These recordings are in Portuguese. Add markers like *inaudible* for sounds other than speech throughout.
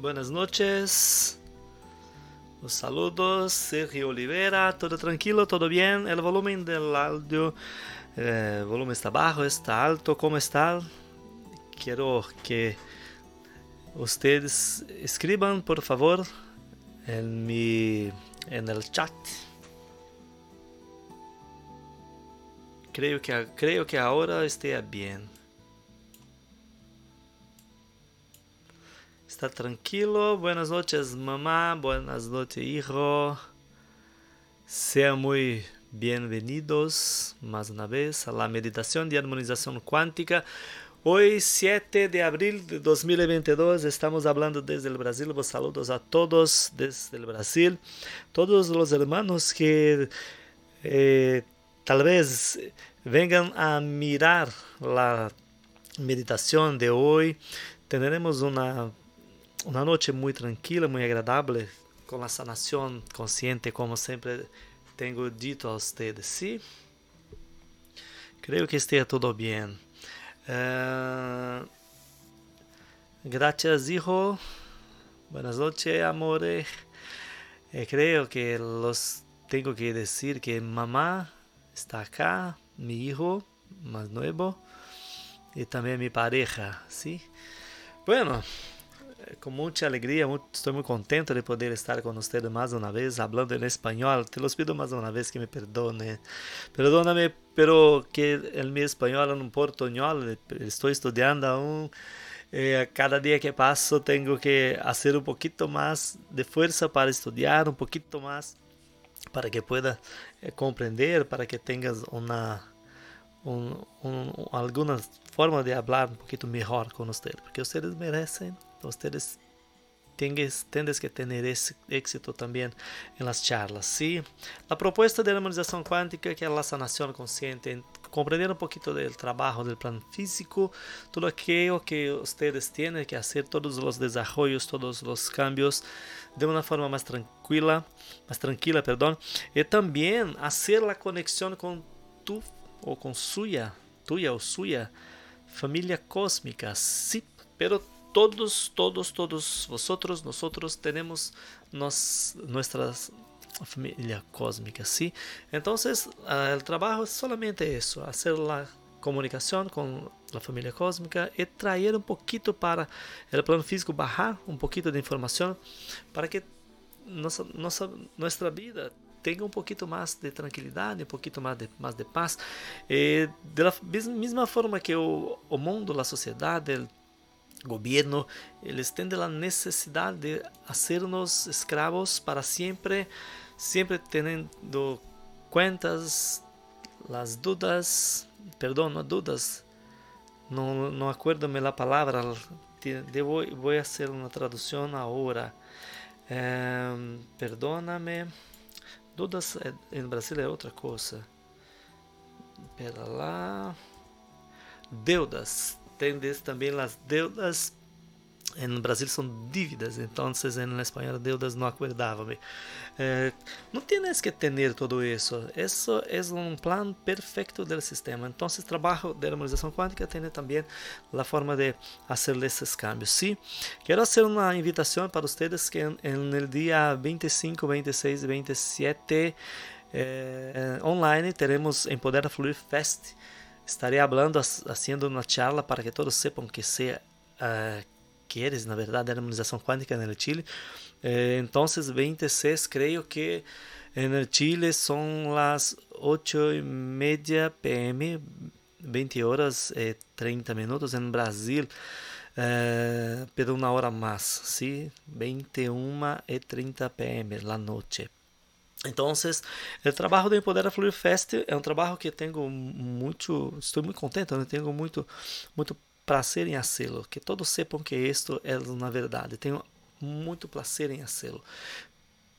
Buenas noches. Los saludos, Sergio Oliveira. Todo tranquilo, todo bien. El volumen del audio, eh, volumen está bajo, está alto. ¿Cómo está? Quiero que ustedes escriban, por favor, en mi, en el chat. Creo que, creo que ahora esté bien. Está tranquilo. Buenas noches, mamá. Buenas noches, hijo. Sean muy bienvenidos más una vez a la meditación de armonización cuántica. Hoy, 7 de abril de 2022, estamos hablando desde el Brasil. Saludos a todos desde el Brasil. Todos los hermanos que eh, tal vez vengan a mirar la meditación de hoy. Tendremos una uma noite muito tranquila, muito agradável, com a sanação consciente, como sempre tenho dito a vocês. ¿sí? Creio que esteja tudo bem. Uh, gracias, hijo. Buenas noches, amores. Eh, creo que los tengo que decir que mamá está acá, mi hijo más nuevo y también mi pareja, ¿sí? Bueno, com muita alegria, estou muito contente de poder estar com vocês mais uma vez, falando em espanhol. Te los pido mais uma vez que me perdone. Perdóname, pero que el español en un portuñol, estou estudando aún. Eh, cada dia que passo tenho que fazer um pouquinho mais de força para estudar, um pouquinho mais para que pueda eh, compreender, para que tenhas uma um, um, alguma forma de falar um pouquinho melhor com vocês, porque vocês merecem ustedes tienes que tener éxito también en las charlas. ¿sí? La propuesta de la armonización cuántica, que es la sanación consciente, comprender un poquito del trabajo del plan físico, todo aquello que ustedes tienen que hacer, todos los desarrollos, todos los cambios de una forma más tranquila, más tranquila, perdón, y también hacer la conexión con tu o con suya, tuya o suya familia cósmica, sí, pero todos, todos, todos vosotros, nosotros tenemos nos, nuestra familia cósmica. Entonces, uh, el trabajo es solamente eso, hacer la comunicación con la familia cósmica y traer un poquito para el plano físico, bajar un poquito de información para que nossa, nossa, nuestra vida tenga un poquito más de tranquilidad, un poquito más de, más de paz. Eh, de la misma forma que o, o mundo, la sociedad, el gobierno, eles têm a necessidade de hacernos escravos para sempre, sempre tendo cuentas, las dudas, perdão, não dudas, não, não acuerdo-me a palavra, vou, vou fazer uma tradução agora. Eh, perdóname, dudas em Brasil é outra coisa. Pera lá. Deudas, tendes também las deudas. En Brasil são dívidas, então en español deudas não acordábame. Eh, não tienes que ter todo isso. Isso é um plan perfeito do sistema. Então, o trabalho de harmonização quântica tem também a forma de fazer esses cambios. Sí, quero fazer uma invitação para vocês que no dia 25, 26 e 27 eh, online teremos Empodera Fluir Fest Estaré hablando, haciendo una charla para que todos sepan que sea uh, que eres, na verdade, a harmonização quântica no Chile. Eh, entonces, 26, creo que en Chile son las 8 y media pm, 20 horas eh, 30 minutos. En Brasil, eh, una hora más, ¿sí? 21 y 30 pm la noche. Então, o trabalho do Empodera Fluir Fest é um trabalho que muito, estou muito contente, né? tenho muito, muito prazer em fazê-lo, que todos sepam que isto é na verdade, tenho muito prazer em fazê-lo,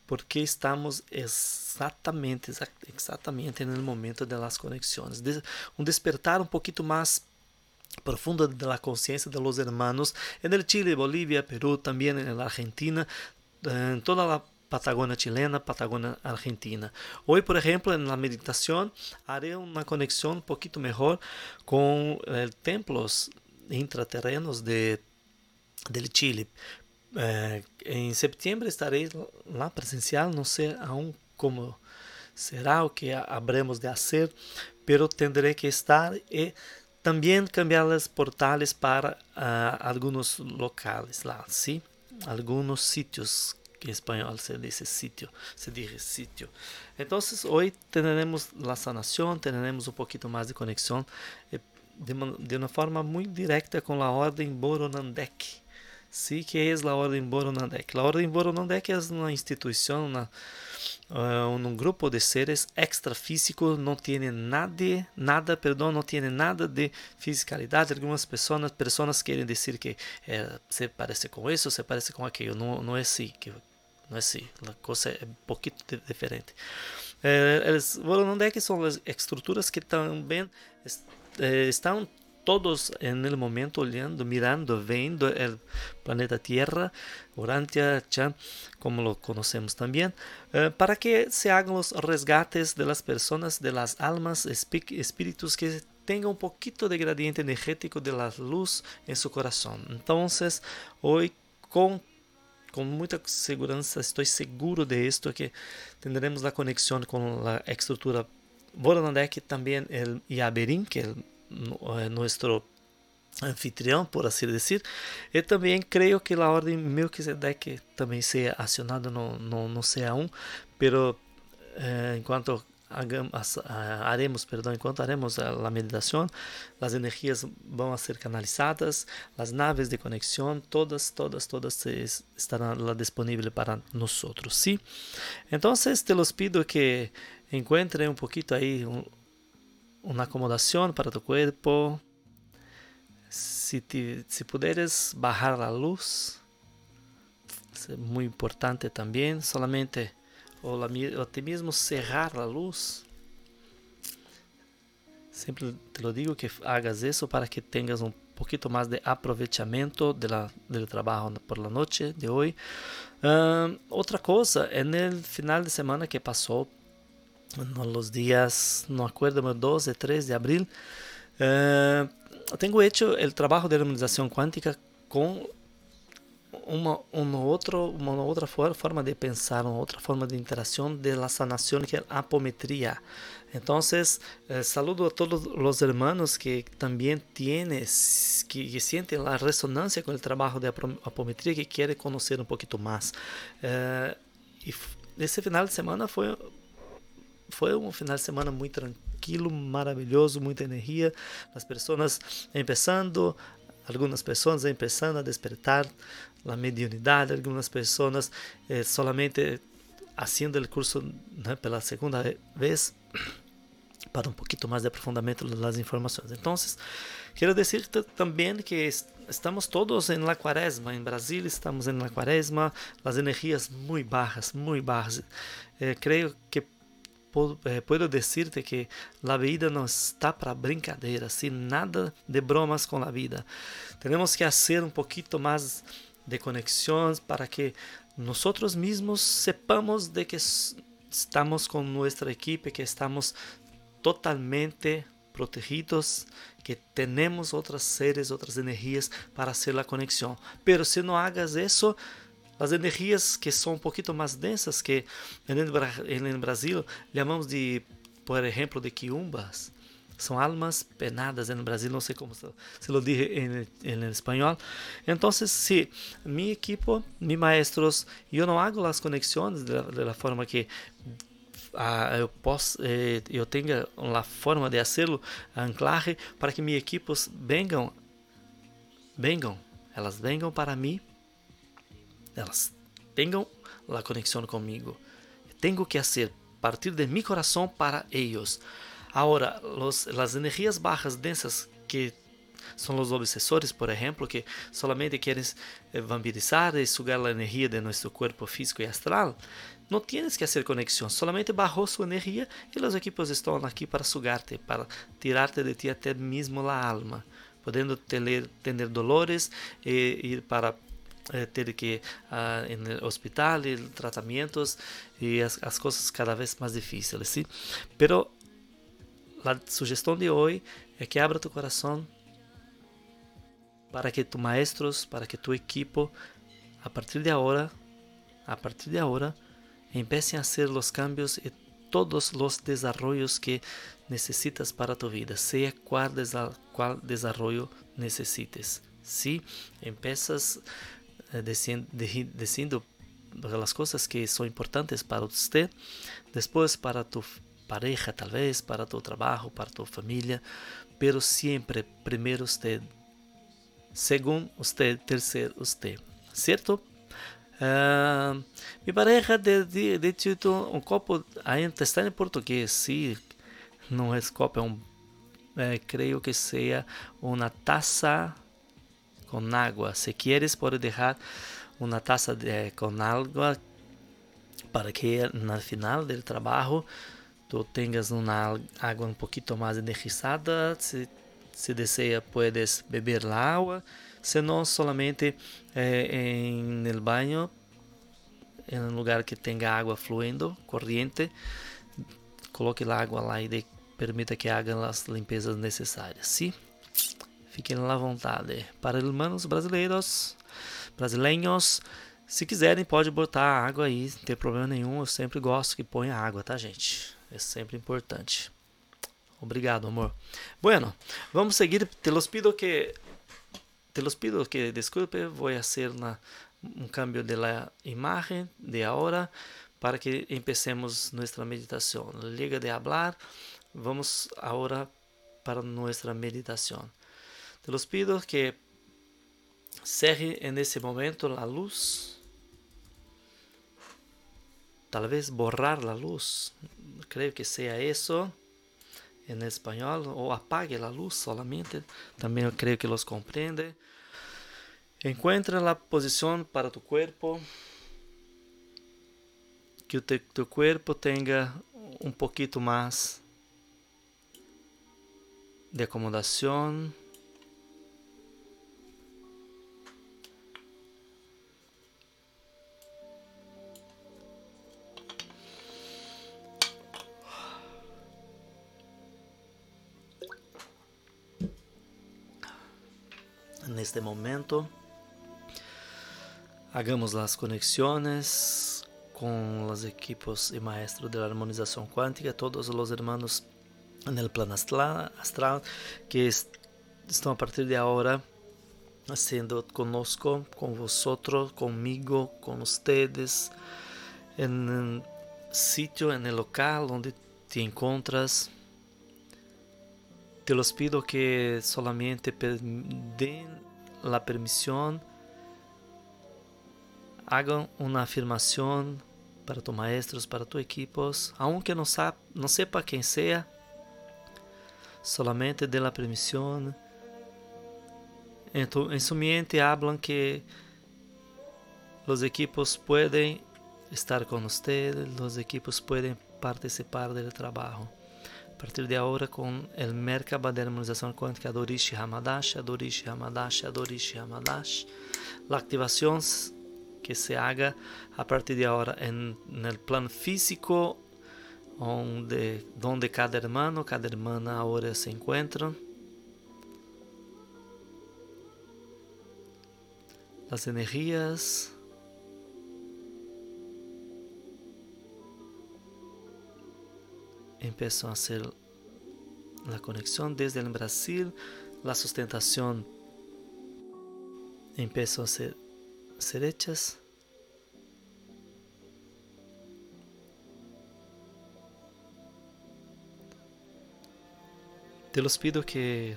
porque estamos exatamente, exatamente no momento das conexões, um despertar um pouquinho mais profundo da consciência de los hermanos Chile, Bolivia, Perú, también en la Argentina, en toda la Patagonia chilena, Patagonia argentina. Hoy, por ejemplo, en la meditación haré una conexión un poquito mejor con templos intraterrenos de, del Chile. Eh, en septiembre estaré lá presencial, no sé aún cómo será o que habremos de hacer, pero tendré que estar y también cambiar los portales para uh, algunos locales ¿sí? Algunos sitios que en español se dice sitio, se dice sitio. Entonces hoy tenemos la sanación, tenemos un poquito más de conexión eh, de, de una forma muy directa con la orden Boronandek. Sí, que es la orden Boronandek. La orden Boronandek es una institución, una, uh, um grupo de seres extrafísicos, não tem nada, nada, perdão, não tem nada de fisicalidade. Algumas pessoas, pessoas querem dizer que é, se parece com isso, se parece com aquilo. Não, não é assim, que não é assim. A coisa é um pouquinho diferente. É, eles, não é que são as estruturas que também é, estão todos en el momento olhando, mirando, viendo el planeta Tierra, Urantia, como lo conocemos también, eh, para que se hagan los resgates de las personas, de las almas, espíritus que tengan un poquito de gradiente energético de la luz en su corazón. Entonces, hoy con con mucha segurança, estou seguro de esto, que tendremos la conexión con la estructura Voronandek, también el Yaberin, que el nuestro anfitrião, por assim dizer. E também creio que a ordem Melquisedeque também seja acionada no, no, no CA1, pero eh, enquanto hagamos, haremos, perdão, enquanto haremos a, meditação, as energias vão ser canalizadas, as naves de conexão, todas, todas, todas estarão disponíveis para nós outros, ¿sí? Então, te los pido que encontrem um pouquinho aí um, acomodación para tu cuerpo. Si, te, puderes bajar la luz, es muy importante también. Solamente o, la, o ti mismo cerrar la luz. Sempre te lo digo que hagas isso para que tengas um pouquinho mais de aproveitamento del trabalho por la noite de hoje. Uh, outra coisa, é no final de semana que passou, los días, no acuerdo, 12, 3 de abril, eh, tengo hecho el trabajo de armonización cuántica con uma, uma, outro, uma outra forma de pensar, uma outra forma de interação de la sanación que é a apometría. Entonces, eh, saludo a todos los hermanos que también tienen, que, que, sienten la resonancia con el trabajo de apometría, que quieren conocer un poquito más. Eh, y ese final de semana fue foi um final de semana muito tranquilo, maravilhoso, muita energia, as pessoas começando, algumas pessoas começando a despertar a mediunidade, algumas pessoas eh, solamente fazendo o curso pela segunda vez *clears throat* para um pouquinho mais de aprofundamento das informações. Então, quero dizer também que estamos todos em la quaresma, em Brasil estamos em la quaresma, as energias baixas, muito baixas. Eh, creio que eh, puedo decirte que la vida no está para brincadeira, sin nada de bromas con la vida. Tenemos que hacer un poquito más de conexiones para que nosotros mismos sepamos de que estamos con nuestra equipe, que estamos totalmente protegidos, que tenemos otros seres, otras energías para hacer la conexión. Pero si no hagas eso, as energias que são um pouquinho mais densas, que no Brasil chamamos de, por exemplo, de quiumbas, são almas penadas no Brasil, não sei como se, lo dije em, espanhol. Então, se mi equipo, mis maestros, eu não hago as conexões da forma que ah, eu posso, eh, eu tenha a forma de hacerlo, anclaje, para que meus equipos venham, venham, elas venham para mim elas tenham a conexão comigo. tengo que hacer partir de mi corazón para ellos. Ahora, los, las energías bajas densas que son los obsesores, por ejemplo, que solamente quieren eh, vampirizar y sugar la energía de nuestro cuerpo físico y astral. No tienes que hacer conexión, solamente bajó su energía y los equipos están aquí para sugarte, para tirarte de ti até mismo la alma, podendo tener dolores e ir para eh, ter que uh, en el hospital y tratamientos y as, as cosas cada vez más difíciles, ¿sí? Pero la sugestão de hoje é que abra tu coração para que tu maestros, para que tu equipo, a partir de agora, a partir de agora, empecem a hacer os cambios e todos os desenvolvimentos que necessitas para tu vida, seja qual, desa qual desenvolvimento necessites. Si empiezas eh, diciendo as coisas que são importantes para você, depois para tu pareja, tal vez, para tu trabajo, para tu familia, pero siempre primero usted, según usted, tercero usted, ¿cierto? Uh, mi pareja de, de, de título, um copo ainda está em português, sim, não é copo, é um, é, creio que seja uma taça com água. Se quieres, pode deixar uma taça de, com água para que no final do trabalho tú tengas una agua un poquito más energizada, si, si desea puedes beber la agua, si no solamente eh, en el baño, en un lugar que tenga agua fluyendo, corriente, coloque la agua lá de, permita que hagan as limpezas necessárias, sim? Fiquem à vontade. Para irmãos brasileiros, brasileiros, se quiserem pode botar água aí, não tem problema nenhum, eu sempre gosto que ponha água, tá gente? É sempre importante. Obrigado, amor. Bueno, vamos seguir. Te los pido que te los pido que disculpe, voy a hacer una, un cambio de la imagen de ahora para que empecemos nuestra meditación. Liga de hablar, vamos ahora para nuestra meditación. Te los pido que cerre en ese momento la luz. Tal vez borrar la luz creio que seja isso em espanhol, ou apague a luz solamente, também eu creio que los compreende. Encuentra a posição para tu corpo, que tu corpo tenha um pouquinho mais de acomodação. Neste momento. Hagamos as conexões com os equipos e maestros de harmonização quântica, todos os hermanos no plano astral, que estão a partir de agora sendo conosco, com vosotros, comigo, com vocês, em sítio, em local onde te encontras. Te los pido que solamente den la permisión, hagan una afirmación para tus maestros, para tus equipos, aunque no, no sepa quién sea, solamente den la permisión. En, tu, en su mente hablan que los equipos pueden estar con ustedes, los equipos pueden participar del trabajo. A partir de agora, com o Merkaba de harmonização quântica Dorishi Hamadash, Dorishi Hamadash, Dorishi Hamadash, a ativação que se haga a partir de agora no plano físico, onde, onde cada hermano, cada hermana agora se encontram. As energias empezó a hacer la conexión desde el Brasil, la sustentación empezó a ser, ser hechas. Te los pido que,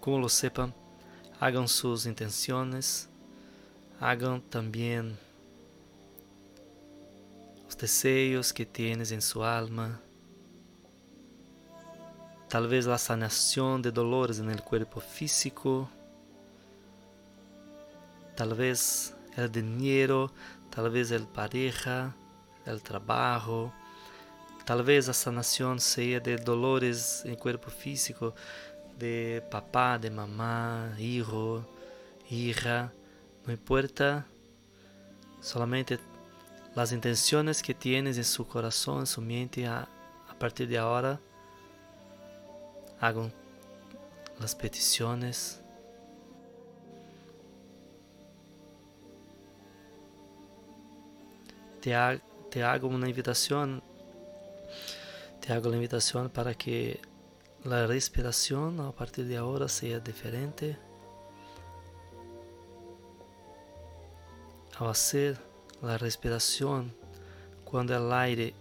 como lo sepan, hagan sus intenciones, hagan también deseos que tienes en su alma, tal vez la sanación de dolores en el cuerpo físico, tal vez el dinero, tal vez el pareja, el trabajo, tal vez la sanación sea de dolores en el cuerpo físico de papá, de mamá, hijo, hija, no importa, solamente las intenciones que tienes en su corazón, en su mente, a, a partir de ahora, hagan las peticiones. Te, ha, te hago una invitación, te hago la invitación para que la respiración a partir de ahora sea diferente. Ao hacer la respiración, cuando el aire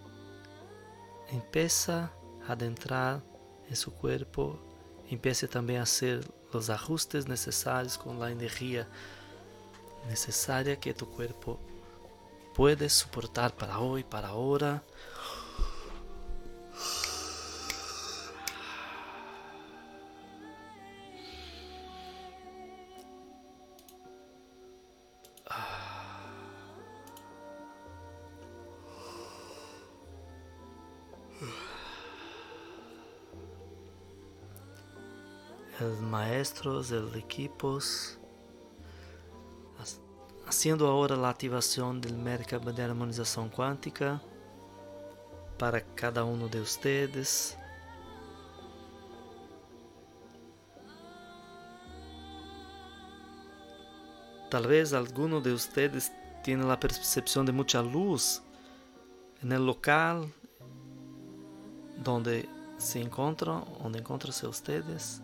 empieza a adentrar en su cuerpo, empiece también a hacer los ajustes necesarios con la energía necesaria que tu cuerpo puede soportar para hoy, para ahora. Los equipos, haciendo ahora la activación del mercado de armonización cuántica para cada uno de ustedes. Tal vez alguno de ustedes tiene la percepción de mucha luz en el local donde se encontram, onde encontram-se ustedes.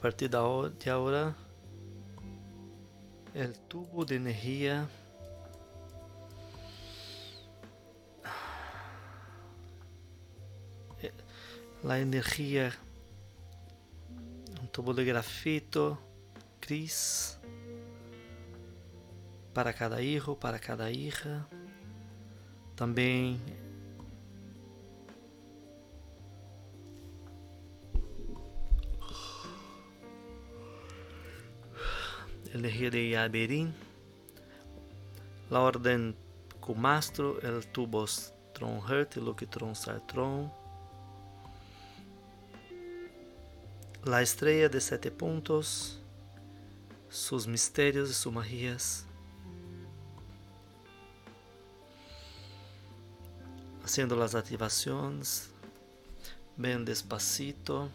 A partir de ahora el tubo de energía la energía un tubo de grafito gris para cada hijo, para cada hija. Também energía de Yaberin, la orden Kumastro, el tubos Tron Hurt y Loquitron Sartron, la estrella de sete puntos, sus misterios y sus magias, haciendo las activaciones, bien despacito.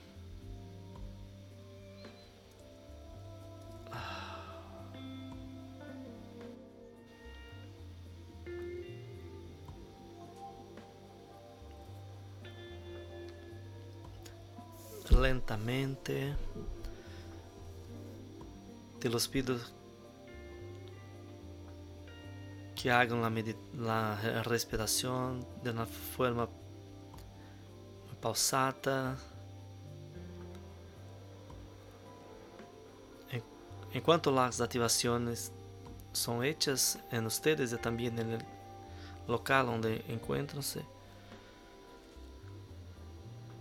Lentamente. Te los pido que hagan la, la respiración de una forma pausada. Enquanto las activaciones son hechas en ustedes y también en el local donde encuentran-se,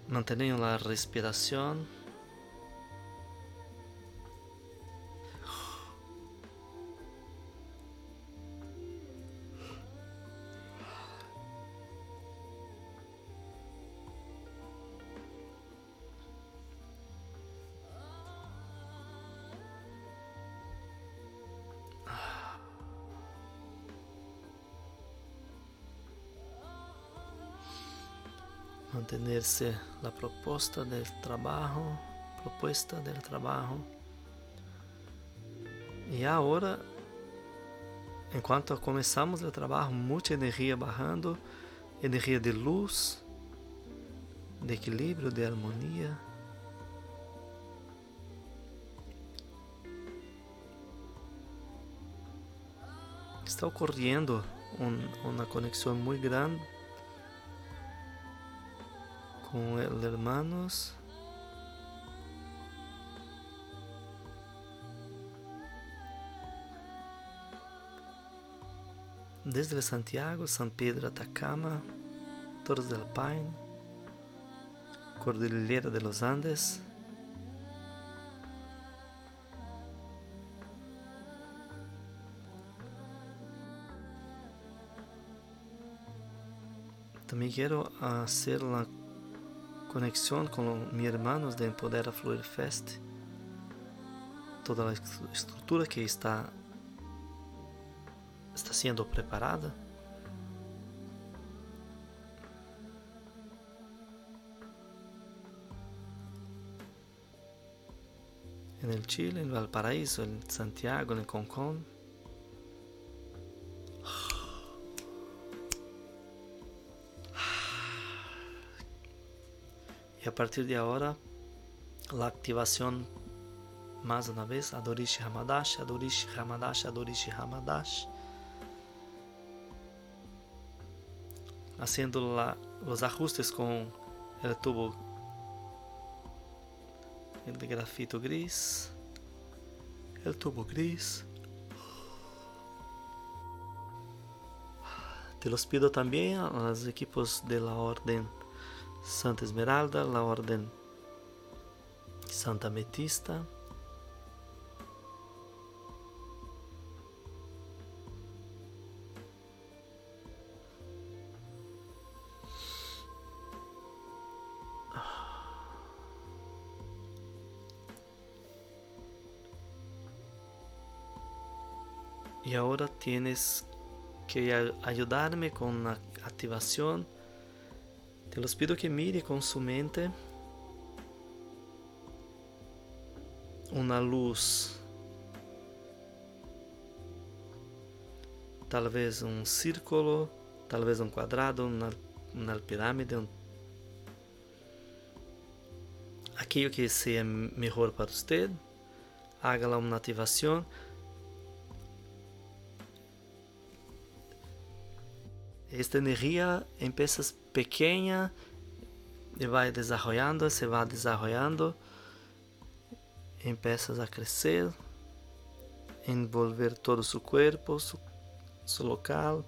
Mantenham a respiração. Mantenerse la propuesta del trabajo, propuesta del trabajo. Y ahora enquanto começamos o trabalho, muita energia bajando, energia de luz, de equilíbrio, de harmonia. Está ocorrendo um, uma conexão muito grande com os hermanos. Desde Santiago, San Pedro Atacama, Torres del Paine, Cordillera de los Andes, Também quero fazer a conexão com meus irmãos de Empodera Fluir Fest. Toda a estrutura que está está sendo preparada. En el Chile, en Valparaíso, en Santiago, en Concón. Partir de agora, a ativação mais uma vez, Adorishi Hamadash, Adorishi Hamadash, Adorishi Hamadash. Haciendo los ajustes con el tubo de grafito gris, el tubo gris. Te los pido también a los equipos de la orden Santa Esmeralda, la Orden Santa Metista. Y ahora tienes que ayudarme con la activación Te los pido que mire com su mente uma luz, talvez um círculo, talvez um quadrado, uma, pirâmide, um... aquilo que seja melhor para você, haga uma ativação. Esta energia empieza pequeña y va desarrollando, se va desarrollando, empiezas a crecer, envolver todo su cuerpo, su, su local,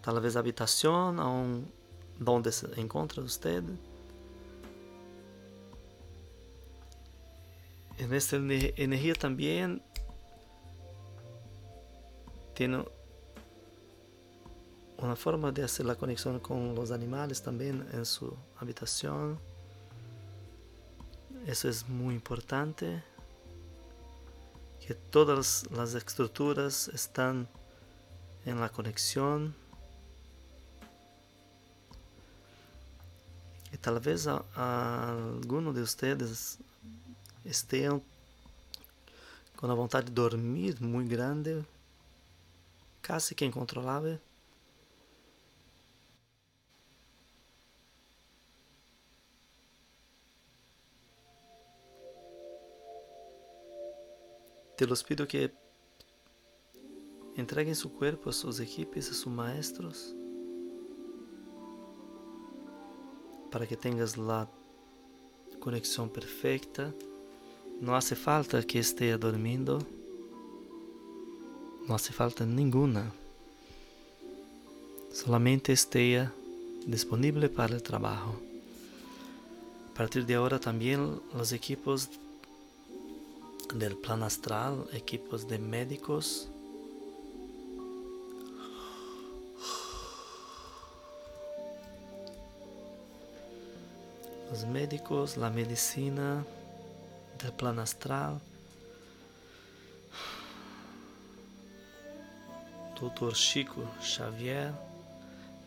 tal vez habitación, aún donde se encuentra usted. En esta energía también tiene uma forma de fazer a conexão com os animais também em sua habitação. Isso é muito importante. Que todas as estruturas estão em la conexão. E talvez a, a, de vocês estejam com a vontade de dormir muito grande, quase que incontrolável. Te los pido que entreguen su cuerpo a sus equipos, a sus maestros, para que tengas la conexión perfecta. No hace falta que esté dormindo, no hace falta ninguna. Solamente esté disponible para el trabajo. A partir de ahora también los equipos del plan astral, equipos de médicos. Los médicos, la medicina del plan astral. Doutor Chico Xavier,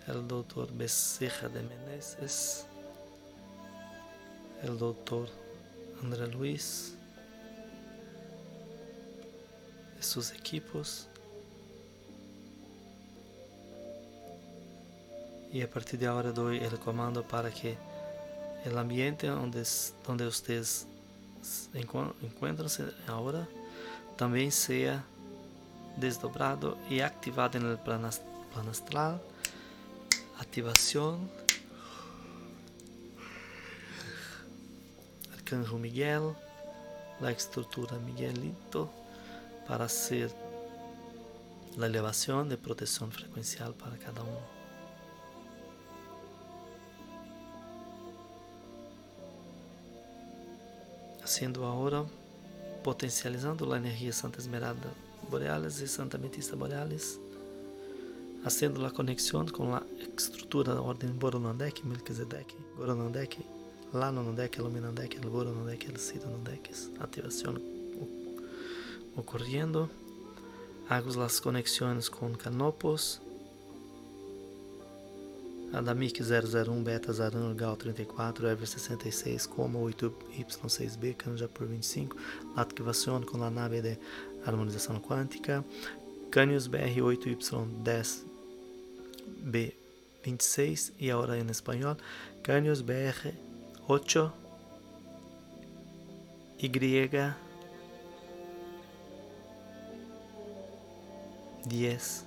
el doutor Becerra de Menezes, el doutor André Luiz, sus equipos. Y a partir de ahora doy el comando para que el ambiente donde, donde ustedes encuentran ahora también sea desdobrado y activado en el plan astral. Activación. Arcángel Miguel, la estructura Miguelito para hacer la elevación de protección frecuencial para cada uno. Haciendo ahora, potencializando la energía Santa Esmeralda Boreales y Santa Metista Boreales, haciendo la conexión con la estructura de orden Boronandek, Melquisedec, Goronandek, Lanonandek, Luminandek, el Sironandek, activación ocurriendo. Hago las conexiones con Canopos, Adamic 001, Beta 01, Gal 34, Ever 66, Coma 8Y6B, Canja por 25, la activación con la nave de harmonização quântica, Canius BR8Y10B26 e agora em espanhol, Canius BR8 Y 10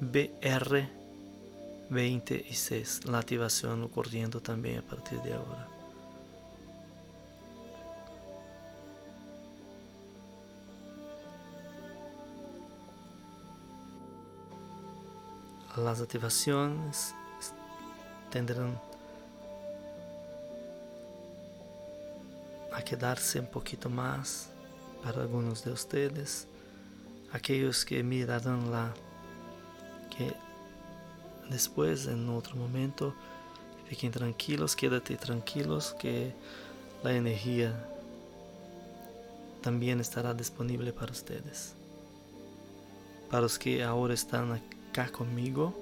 BR26, la ativación ocurriendo también a partir de ahora. Las activaciones tendrán a quedarse un poquito más para algunos de ustedes, aquellos que mirarán la que después en otro momento fiquen tranquilos, quédate tranquilos que la energía también estará disponible para ustedes. Para los que ahora están acá conmigo,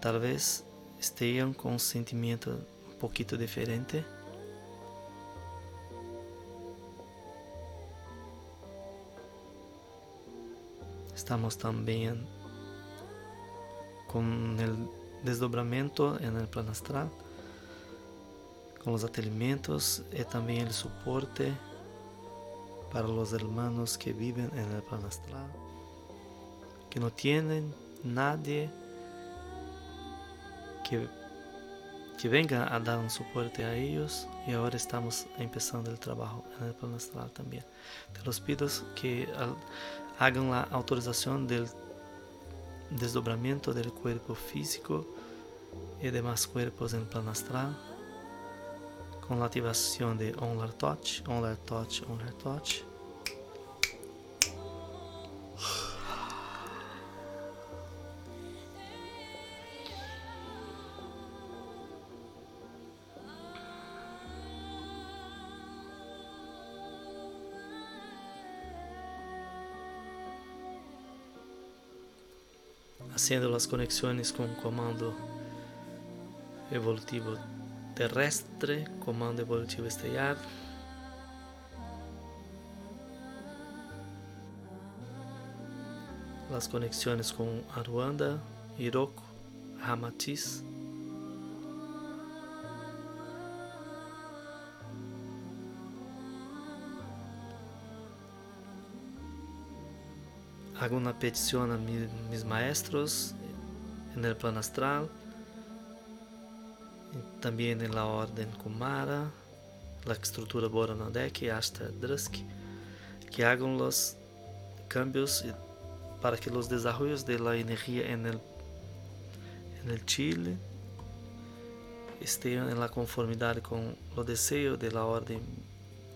tal vez estén con sentimiento poquito diferente. Estamos también con el desdobramento en el plan astral, con los atelimentos y también el soporte para los hermanos que viven en el plan astral, que no tienen nadie que, que venga a dar un soporte a ellos y ahora estamos empezando el trabajo en el plan astral también. Te los pido que hagan la autorización del desdobramiento del cuerpo físico y demás cuerpos en el plan astral com a ativação de On Touch, On Touch, On Touch. Haciendo as conexões com o comando evolutivo terrestre, comando evolutivo estelar. Las conexiones con Aruanda, Iroko, Hamatis. Hago una petición a mis maestros en el plano astral também na ordem Kumara, a estrutura Boronodek hasta Drusk, que hagam os cambios para que os desarrollos de la energía en el, en el Chile estejam em conformidade com o desejo de la ordem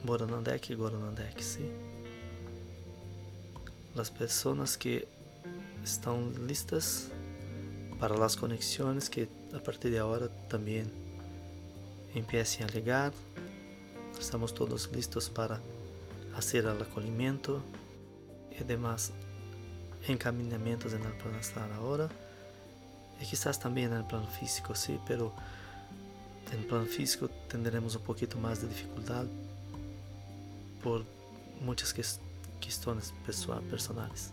Boronodek e Goronodek, ¿sí? As pessoas que estão listas para as conexões que a partir de agora também empiecem a ligar. Estamos todos listos para fazer o acolhimento e demais encaminhamentos no plano astral agora. E quizás também no plano físico, sim, pero no plano físico teremos um pouquinho mais de dificuldade por muchas cuestiones personales.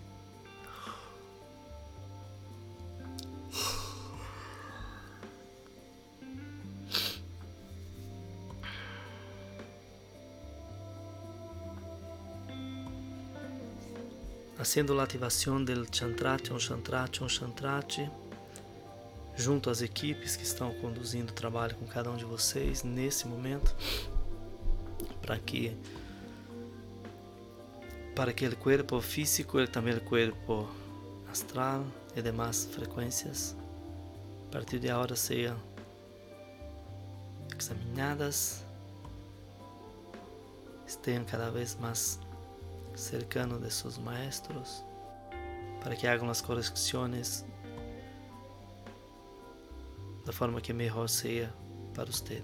Haciendo la ativação del chantrate, um chantrate, um chantrate, junto às equipes que estão conduzindo o trabalho com cada um de vocês nesse momento, para que para que o corpo físico e também o corpo astral e demais frequências a partir de agora sejam examinadas, estejam cada vez mais cercano de seus maestros para que hagam as correções da forma que melhor seja para você.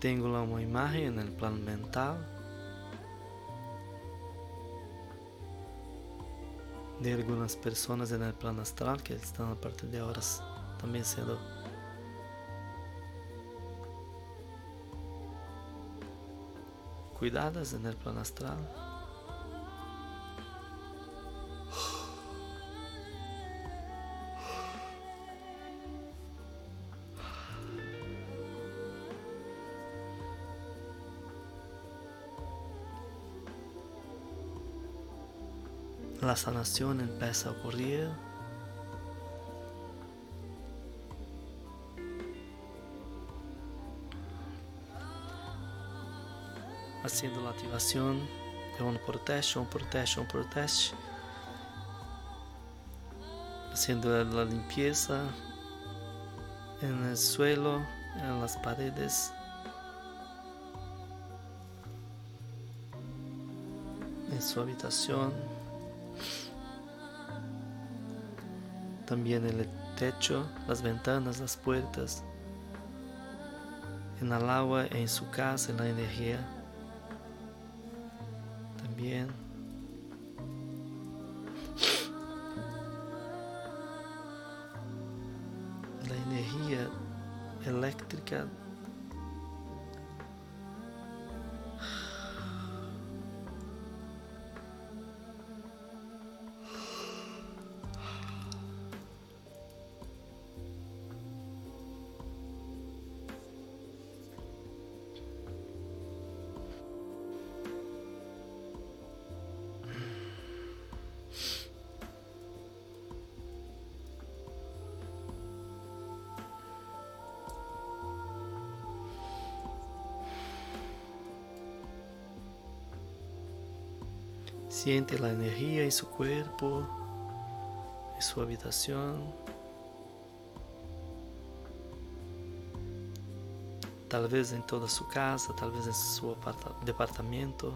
Tenho lá uma imagem no plano mental de algumas pessoas no plano astral que estão a partir de horas também sendo cuidadas el plano astral. Sanación empieza a ocurrir. Haciendo la activación de un por teste, un por teste, un por teste, haciendo la limpieza en el suelo, en las paredes. En su habitación, también el techo, las ventanas, las puertas, en el agua, en su casa, en la energía. Siente la energía en su cuerpo, en su habitación. Tal vez en toda su casa, tal vez en su departamento.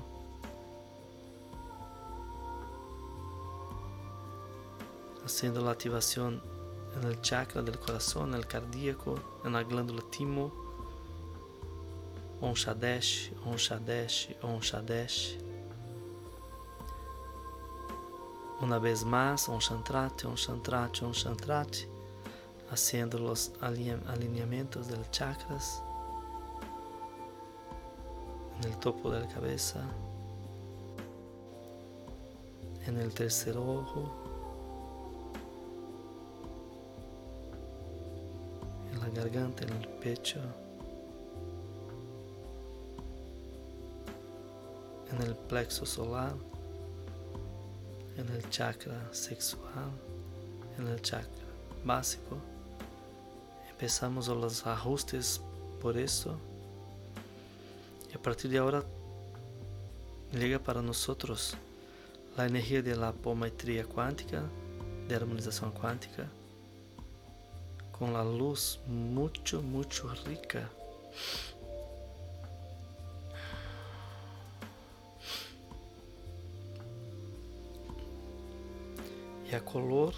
Haciendo la activación en el chakra del corazón, en el cardíaco, en la glándula timo. Om Shadesh, Om Shadesh, Om Shadesh. Una vez más, un chantrate, un chantrate, un chantrate, haciendo los alineamientos de los chakras en el topo de la cabeza, en el tercer ojo, en la garganta, en el pecho, en el plexo solar. En el chakra sexual, en el chakra básico. Empezamos los ajustes por eso. Y a partir de ahora llega para nosotros la energía de la apometría cuántica, de armonización cuántica, con la luz mucho, mucho rica a color.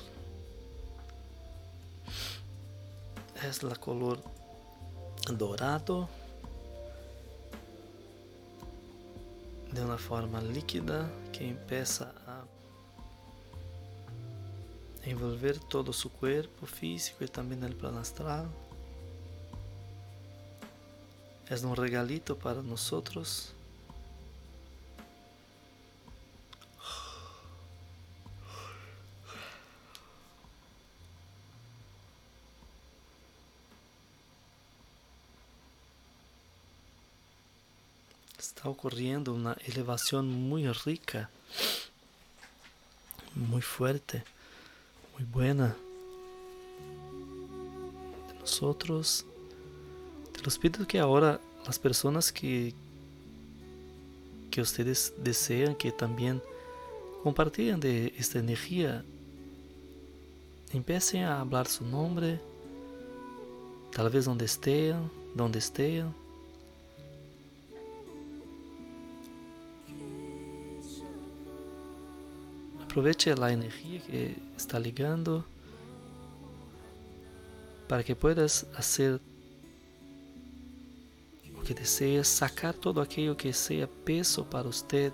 Es la color dorado. De una forma líquida que empieza a envolver todo su cuerpo físico y también el plano astral. Es un regalito para nosotros. Está ocurriendo una elevación muy rica, muy fuerte, muy buena de nosotros los pido que ahora las personas que, que ustedes desean que también compartan de esta energía, empiecen a hablar su nombre, tal vez donde estén, donde estén. Aproveche la energía que está ligando para que puedas hacer que deseja sacar todo aquello que sea peso para usted,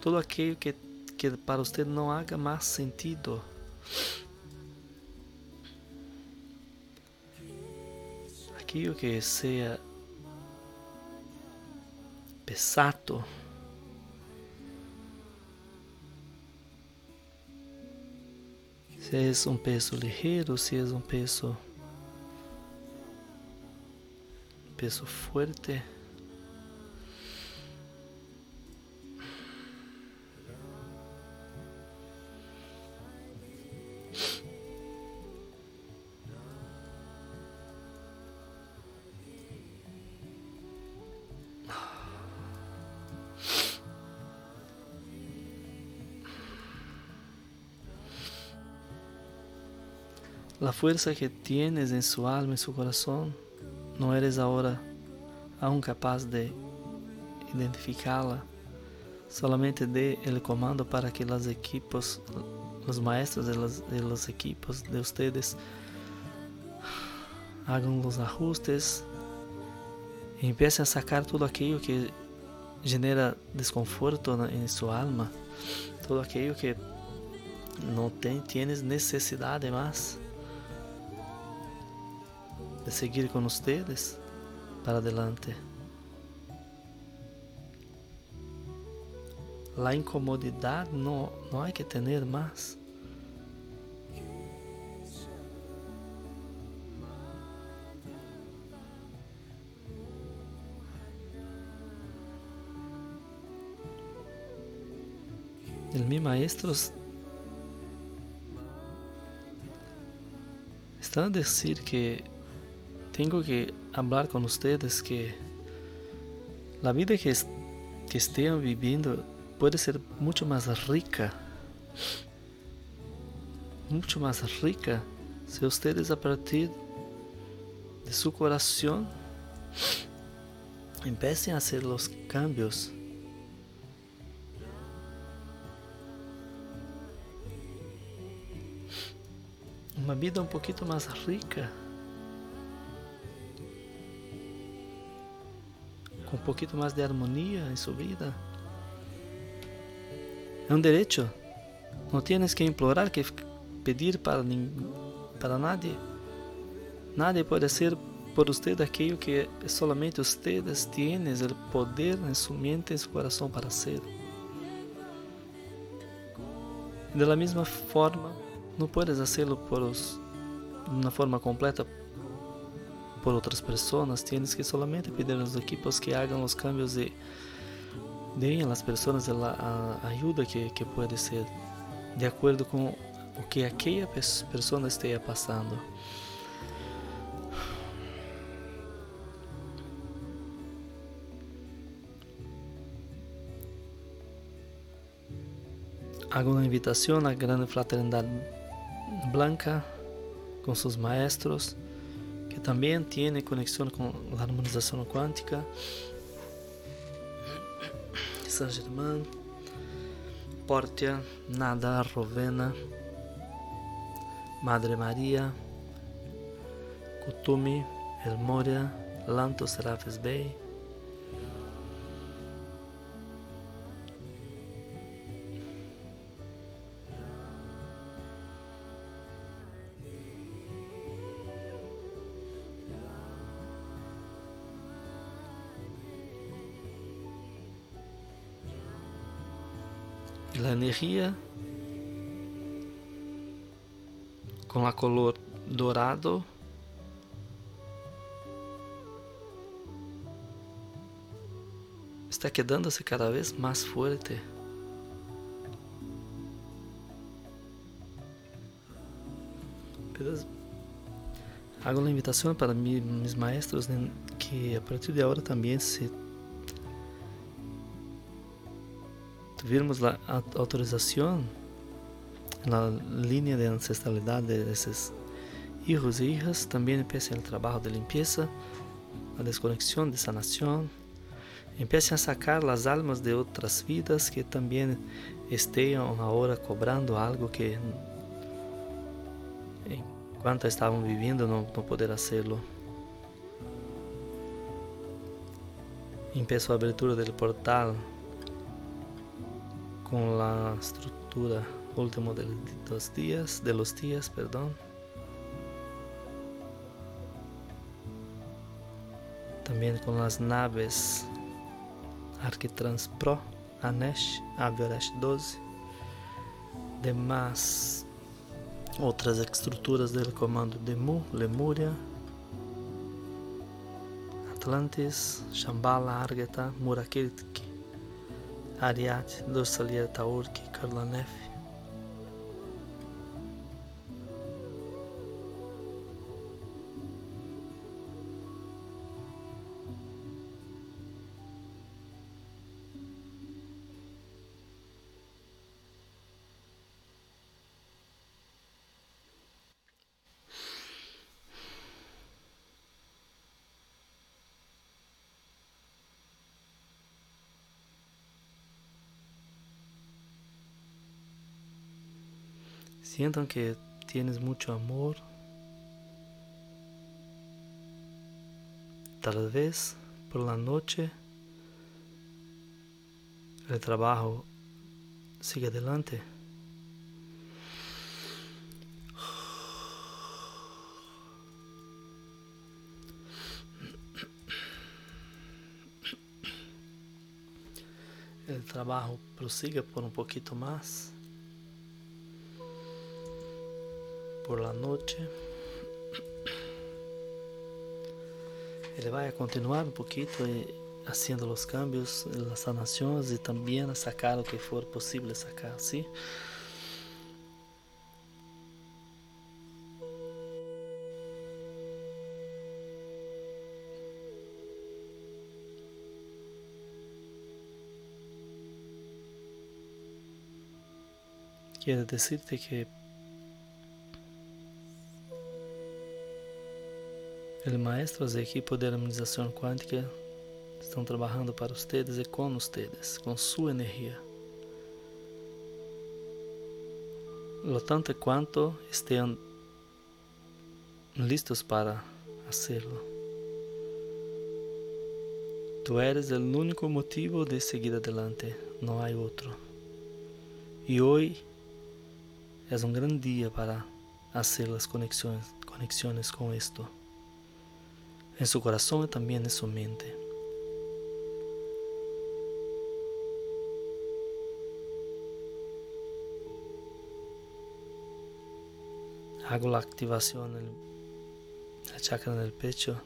todo aquello que, que para usted no haga más sentido. Aquello que sea pesado. Se é um peso ligeiro, se é um peso peso fuerte. La fuerza que tienes en su alma, en su corazón, não eres agora aún capaz de identificá-la. Solamente dê o comando para que os equipos, os maestros de los, de los equipos de ustedes hagam os ajustes. E empiecem a sacar tudo aquilo que genera desconforto em sua alma, tudo aquilo que não tem, tienes necessidade mais de seguir con ustedes para adelante. La incomodidad no, no hay que tener más. El mi maestro está a decir que tengo que hablar con ustedes que la vida que, que estén viviendo puede ser mucho más rica, mucho más rica si ustedes a partir de su corazón empiecen a hacer los cambios. Uma vida um pouquinho mais rica. Um pouquinho mais de harmonia em sua vida. É um direito. Não tienes que implorar, que pedir para, para nadie. Nadie pode ser por usted aquilo que solamente ustedes tienen o poder em sua mente, em seu coração para ser. De la mesma forma, não puedes hacerlo por os, de uma forma completa por outras pessoas, tienes que solamente pedir a los equipos que hagan los cambios y den a las personas la ayuda que, que puede ser de acordo com o que aquela pessoa esteja passando. Hago uma invitação à grande fraternidade blanca com seus maestros que também tem conexão com a harmonização quântica. Saint Germain, Portia, Nada, Rovena, Madre Maria, Kutumi, El Moria, Lanto Serafes Bey, Energía con la color dorado está quedándose cada vez fuerte. Pero hago la invitación para mis maestros que a partir de ahora también se tuviéramos la autorización en la línea de ancestralidad de esos hijos e hijas, también empiece el trabajo de limpieza, la desconexión, de sanación, empiecem a sacar as almas de outras vidas que também estejam agora cobrando algo que enquanto estavam vivendo não, não poder hacerlo. Empiezo a abertura do portal com a estrutura último de los días, de los días, perdón. También con las naves Arquitrans Pro, Anesh, Aviorest 12, demais outras estruturas do comando Demu, Lemúria, Atlantis, Shambhala, Argeta, Murakirti, Ariat, Dorsalia Taurki, Karlanef, Sientan que tienes mucho amor. Tal vez por la noche el trabajo sigue adelante. El trabajo prosigue por un poquito más. Por la noche. Ele vai continuar um pouquinho haciendo os cambios, as sanações e também a sacar o que for possível sacar, ¿sí? Quero dizer-te que El maestro e equipo de harmonização quântica estão trabalhando para vocês e com vocês, com sua energia. Lo tanto quanto estejam listos para hacerlo. Tu eres o único motivo de seguir adelante, não há outro. E hoje é um grande dia para fazer as conexões, conexões com isto en su corazón y también en su mente. Hago la activación del la chakra del pecho.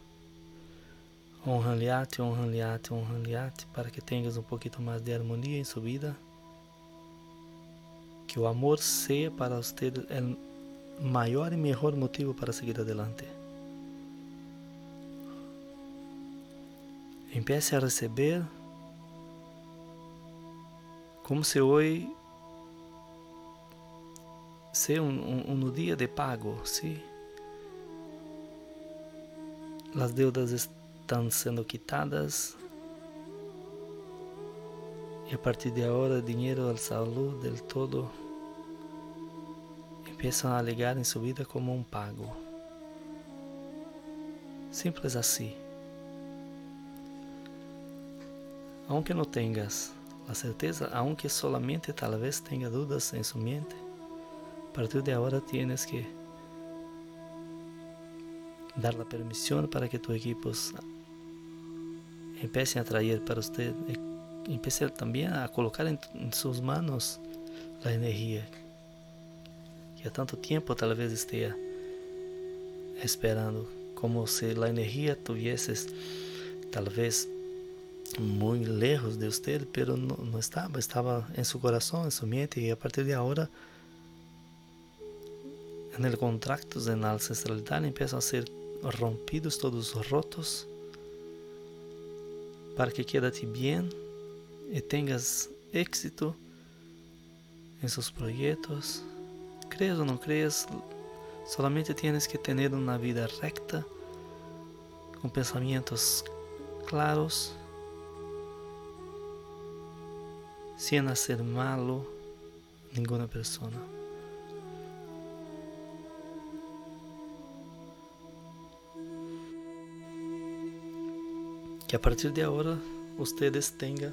Honraliate, honraliate, honraliate, para que tengas un poquito más de armonía en su vida. Que o amor sea para usted el mayor y mejor motivo para seguir adelante. Empiece a receber como se hoje ser um, um, um dia de pago, sim? As deudas estão sendo quitadas e a partir de agora dinheiro, a saúde, del todo empiezam a ligar em sua vida como um pago. Simples assim. Aunque no tengas la certeza, aunque solamente tal vez tenga dudas en su mente, a partir de ahora tienes que dar la permisión para que tus equipos empiecen a traer para usted, empiece también a colocar en sus manos a energia que há tanto tempo talvez esteja esperando, como se a energia tivesse talvez muito lejos de você, pero não, não estava, estava em seu coração, em sua mente, e a partir de agora, no contratos, na ancestralidade, começam a ser rompidos, todos rotos, para que quede bem e tenhas éxito em seus projetos. Creas ou não creas, solamente tienes que ter uma vida recta, com pensamentos claros, sem hacer malo nenhuma pessoa. Que a partir de agora vocês tenham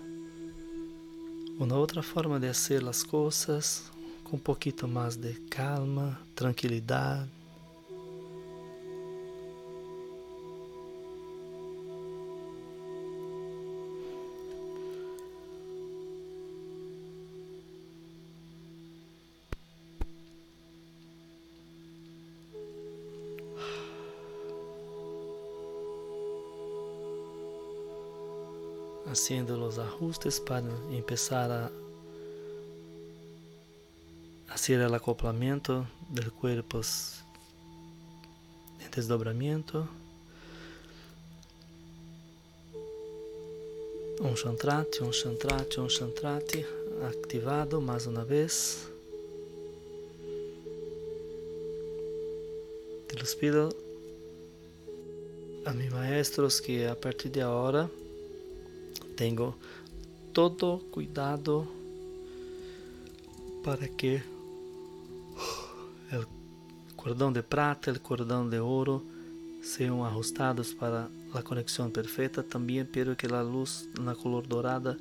uma outra forma de fazer as coisas com um pouquinho mais de calma, tranquilidade. Haciendo los ajustes para empezar a hacer el acoplamiento del cuerpo en desdobramiento. Um chantrate, um chantrate, um chantrate activado mais uma vez. Te los pido a mis maestros que a partir de agora tenho todo cuidado para que o cordão de prata, o cordão de ouro sejam ajustados para a conexão perfeita. Também quero que a luz na color dorada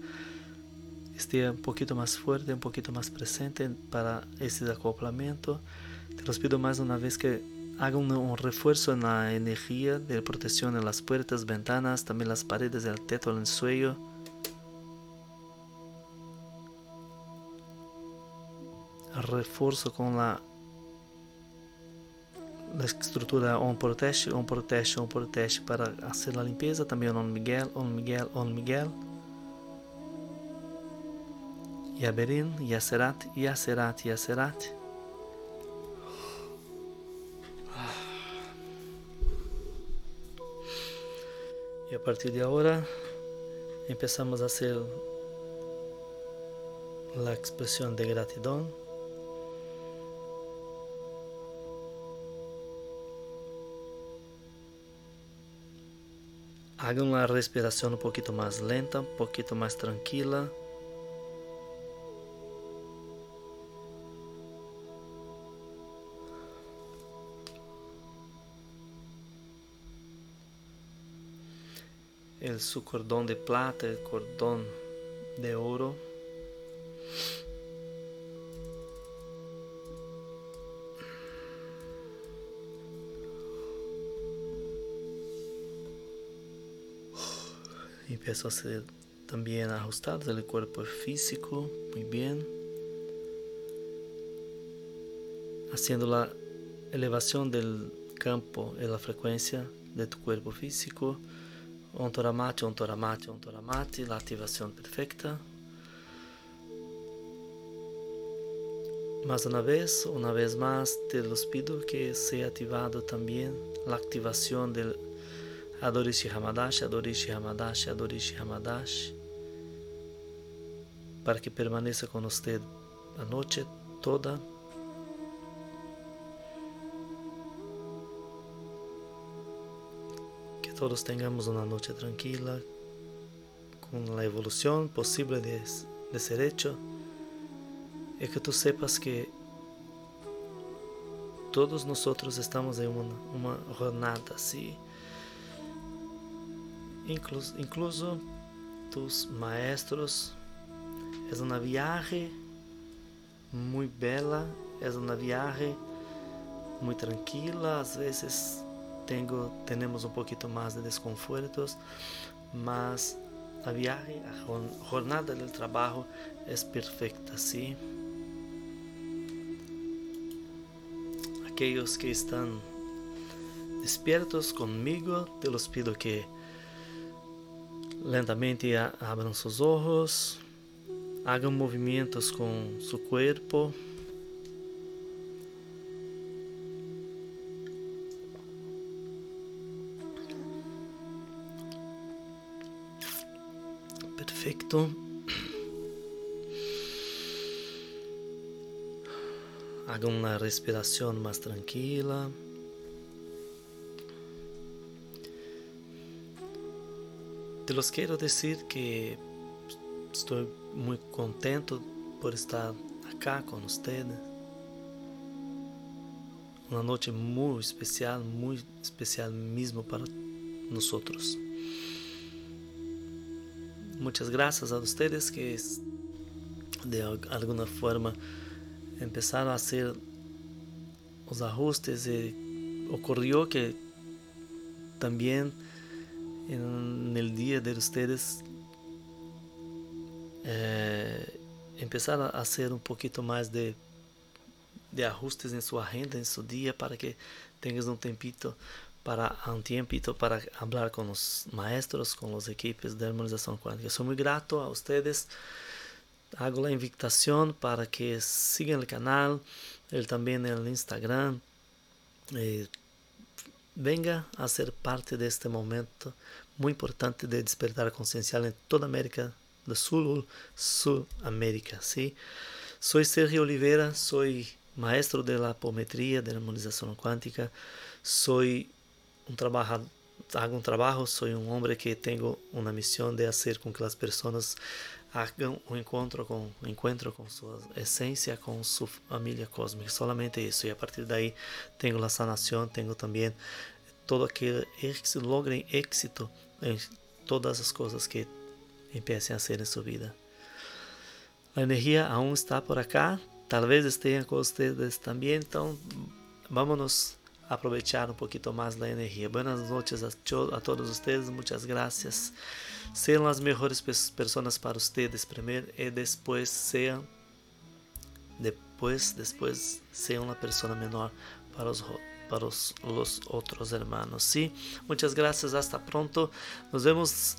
esteja um pouquinho mais forte, um pouquinho mais presente para esse acoplamento. Te los pido mais uma vez que hagan un refuerzo en la energía de protección en las puertas, ventanas, también las paredes, el teto, el suelo. Reforço com a, a estrutura on protege, on protege, on protege para fazer a limpeza. Também on Miguel, on Miguel, on Miguel. Yaberin, Yacerat, Yacerat, Yacerat. E a partir de agora, empezamos a hacer la expresión de gratidão. Haga uma respiração um pouquinho mais lenta, um pouquinho mais tranquila. el su cordón de plata, el cordón de oro. Empezó a ser también ajustado el cuerpo físico, muy bien. Haciendo la elevación del campo y la frecuencia de tu cuerpo físico. Ontoramate, ontoramate, ontoramate, la ativación perfecta. Más una vez, una vez más, te los pido que sea activado también la activación del Adorishi Hamadash, Adorishi Hamadash, Adorishi Hamadash, para que permaneça con usted a noche toda. Todos tengamos una noche tranquila, con la evolución posible de, de ser hecho, y que tú sepas que todos nosotros estamos en una, una jornada así. Incluso, incluso tus maestros. Es una viaje muy bela, es una viaje muy tranquila, às vezes tengo, un poquito más de desconfortos, mas a viaje, a jornada del trabajo es perfecta, ¿sí? aquellos que están despiertos conmigo, te los pido que lentamente abran sus ojos, hagan movimientos con su cuerpo. Perfecto. Hagan una respiración más tranquila. Te los quiero decir que estoy muy contento por estar acá con ustedes. Una noche muy especial, muy especial mismo para nosotros. Muchas gracias a ustedes que de alguna forma empezaron a hacer los ajustes y ocurrió que también en el día de ustedes eh, empezar a hacer un poquito más de, de ajustes en su agenda, en su día, para que tengas un tempito para un tiempito para hablar con los maestros, con los equipos de armonización cuántica. Soy muy grato a ustedes. Hago la invitación para que sigan el canal, él también el Instagram. Eh, venga a ser parte de este momento muy importante de despertar conciencial en toda América do Sul, Sudamérica. ¿sí? Soy Sergio Oliveira, soy maestro de la de la armonización cuántica. Soy un hago un trabajo, soy un hombre que tengo una misión de hacer con que las personas hagan un encuentro con, un encuentro con su esencia, con su familia cósmica, solamente eso. Y a partir de ahí tengo la sanación, tengo también todo aquel éxito, logren éxito en todas las cosas que empiecem a ser em sua vida. A energia aún está por acá, talvez esteja com vocês também, então vamos aproveitar um pouquinho mais da energia. Buenas noches a, a todos vocês, muitas graças. Sejam as melhores pessoas para vocês primeiro e depois sejam depois depois sejam uma pessoa menor para os para os, os outros hermanos. Sim, muitas graças. Hasta pronto. Nos vemos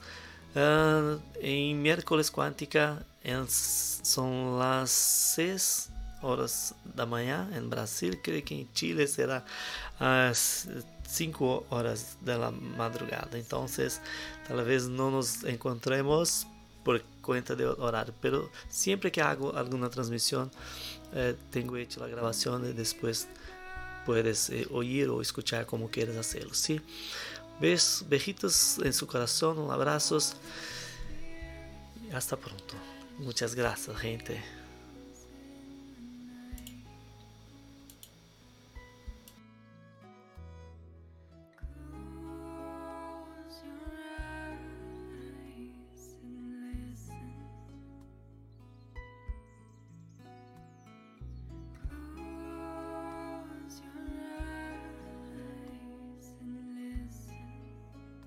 Uh, em miércoles quântica em, são as 6 horas da manhã em Brasil, creio que em Chile será às 5 horas da madrugada. Então, talvez não nos encontremos por conta do horário, mas sempre que hago alguma transmissão, eh, tenho hecho a gravação e depois puedes eh, oír ou escuchar como quieras hacerlo, ¿sí? Besos, bejitos en su corazón, abrazos. Hasta pronto. Muchas gracias, gente.